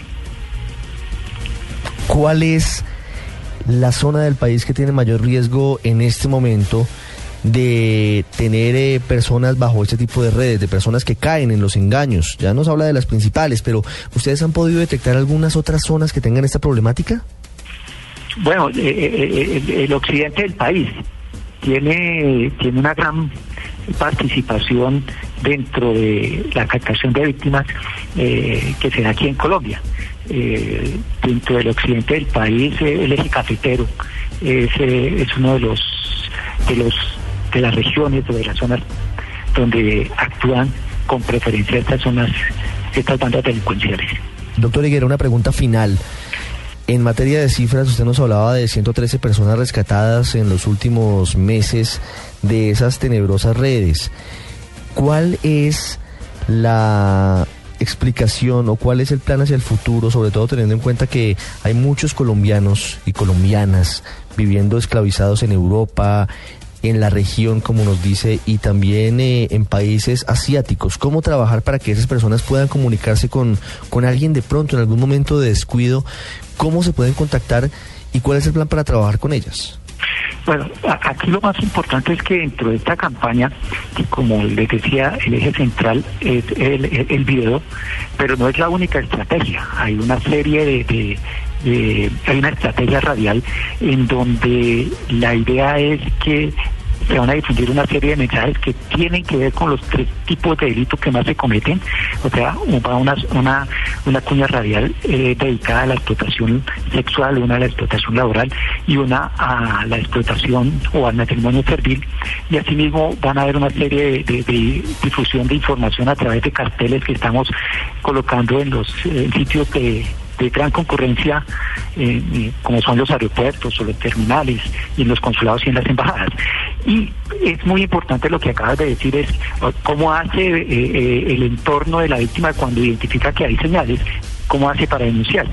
¿Cuál es la zona del país que tiene mayor riesgo en este momento de tener eh, personas bajo este tipo de redes, de personas que caen en los engaños? Ya nos habla de las principales, pero ¿ustedes han podido detectar algunas otras zonas que tengan esta problemática?
Bueno, eh, eh, el occidente del país tiene, tiene una gran participación dentro de la captación de víctimas eh, que se da aquí en Colombia. Eh, dentro del occidente del país, eh, el eje cafetero es, eh, es uno de los de los de las regiones o de las zonas donde actúan con preferencia estas zonas, estas bandas delincuenciales.
Doctor Higuera, una pregunta final. En materia de cifras, usted nos hablaba de 113 personas rescatadas en los últimos meses de esas tenebrosas redes. ¿Cuál es la explicación o cuál es el plan hacia el futuro, sobre todo teniendo en cuenta que hay muchos colombianos y colombianas viviendo esclavizados en Europa, en la región, como nos dice, y también eh, en países asiáticos. ¿Cómo trabajar para que esas personas puedan comunicarse con, con alguien de pronto, en algún momento de descuido? ¿Cómo se pueden contactar y cuál es el plan para trabajar con ellas?
Bueno, aquí lo más importante es que dentro de esta campaña, como les decía, el eje central es el, el- video, pero no es la única estrategia. Hay una serie de- hay una estrategia radial en donde la idea es que se van a difundir una serie de mensajes que tienen que ver con los tres tipos de delitos que más se cometen. O sea, una, una, una cuña radial eh, dedicada a la explotación sexual, una a la explotación laboral y una a la explotación o al matrimonio servil. Y asimismo van a haber una serie de, difusión de información a través de carteles que estamos colocando en los sitios de de gran concurrencia, eh, eh, como son los aeropuertos o los terminales y los consulados y en las embajadas. Y es muy importante lo que acabas de decir, es cómo hace eh, eh, el entorno de la víctima cuando identifica que hay señales, cómo hace para denunciar.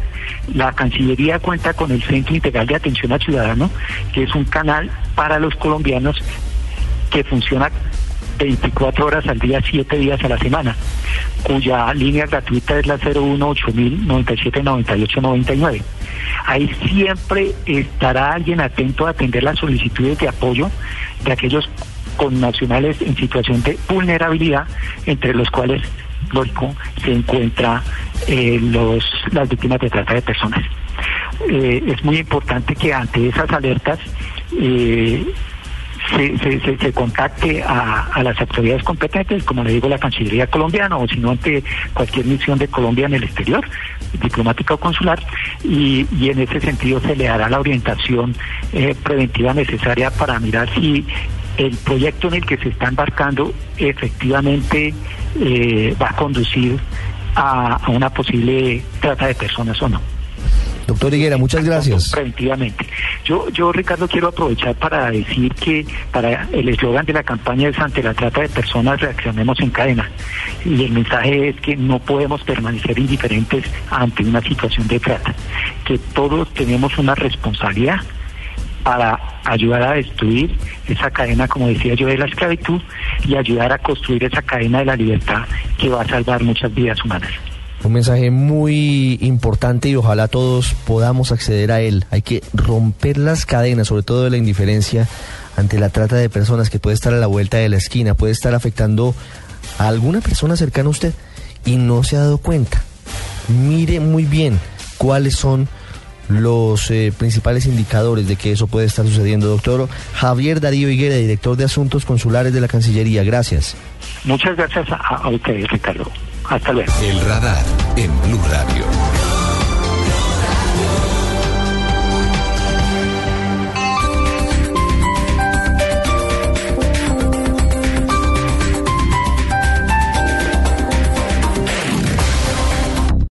La Cancillería cuenta con el Centro Integral de Atención al Ciudadano, que es un canal para los colombianos que funciona 24 horas al día, 7 días a la semana, cuya línea gratuita es la 018 97 98 99. Ahí siempre estará alguien atento a atender las solicitudes de apoyo de aquellos connacionales en situación de vulnerabilidad, entre los cuales, lógico, se encuentra eh, los, las víctimas de trata de personas. Eh, es muy importante que ante esas alertas eh, se, se, se- se contacte a, las autoridades competentes, como le digo, la Cancillería colombiana, o si no, ante cualquier misión de Colombia en el exterior, diplomática o consular, y, en ese sentido se le dará la orientación eh, preventiva necesaria para mirar si el proyecto en el que se está embarcando efectivamente eh, va a conducir a una posible trata de personas o no.
Doctor Higuera, muchas gracias.
Preventivamente. Yo, yo, Ricardo, quiero aprovechar para decir que para el eslogan de la campaña es ante la trata de personas reaccionemos en cadena. Y el mensaje es que no podemos permanecer indiferentes ante una situación de trata, que todos tenemos una responsabilidad para ayudar a destruir esa cadena, como decía yo, de la esclavitud y ayudar a construir esa cadena de la libertad que va a salvar muchas vidas humanas.
Un mensaje muy importante y ojalá todos podamos acceder a él. Hay que romper las cadenas, sobre todo de la indiferencia ante la trata de personas que puede estar a la vuelta de la esquina, puede estar afectando a alguna persona cercana a usted y no se ha dado cuenta. Mire muy bien cuáles son los eh, principales indicadores de que eso puede estar sucediendo. Doctor Javier Darío Higuera, director de Asuntos Consulares de la Cancillería. Gracias.
Muchas gracias a, ustedes, Ricardo. Hasta luego.
El radar en Blue Radio.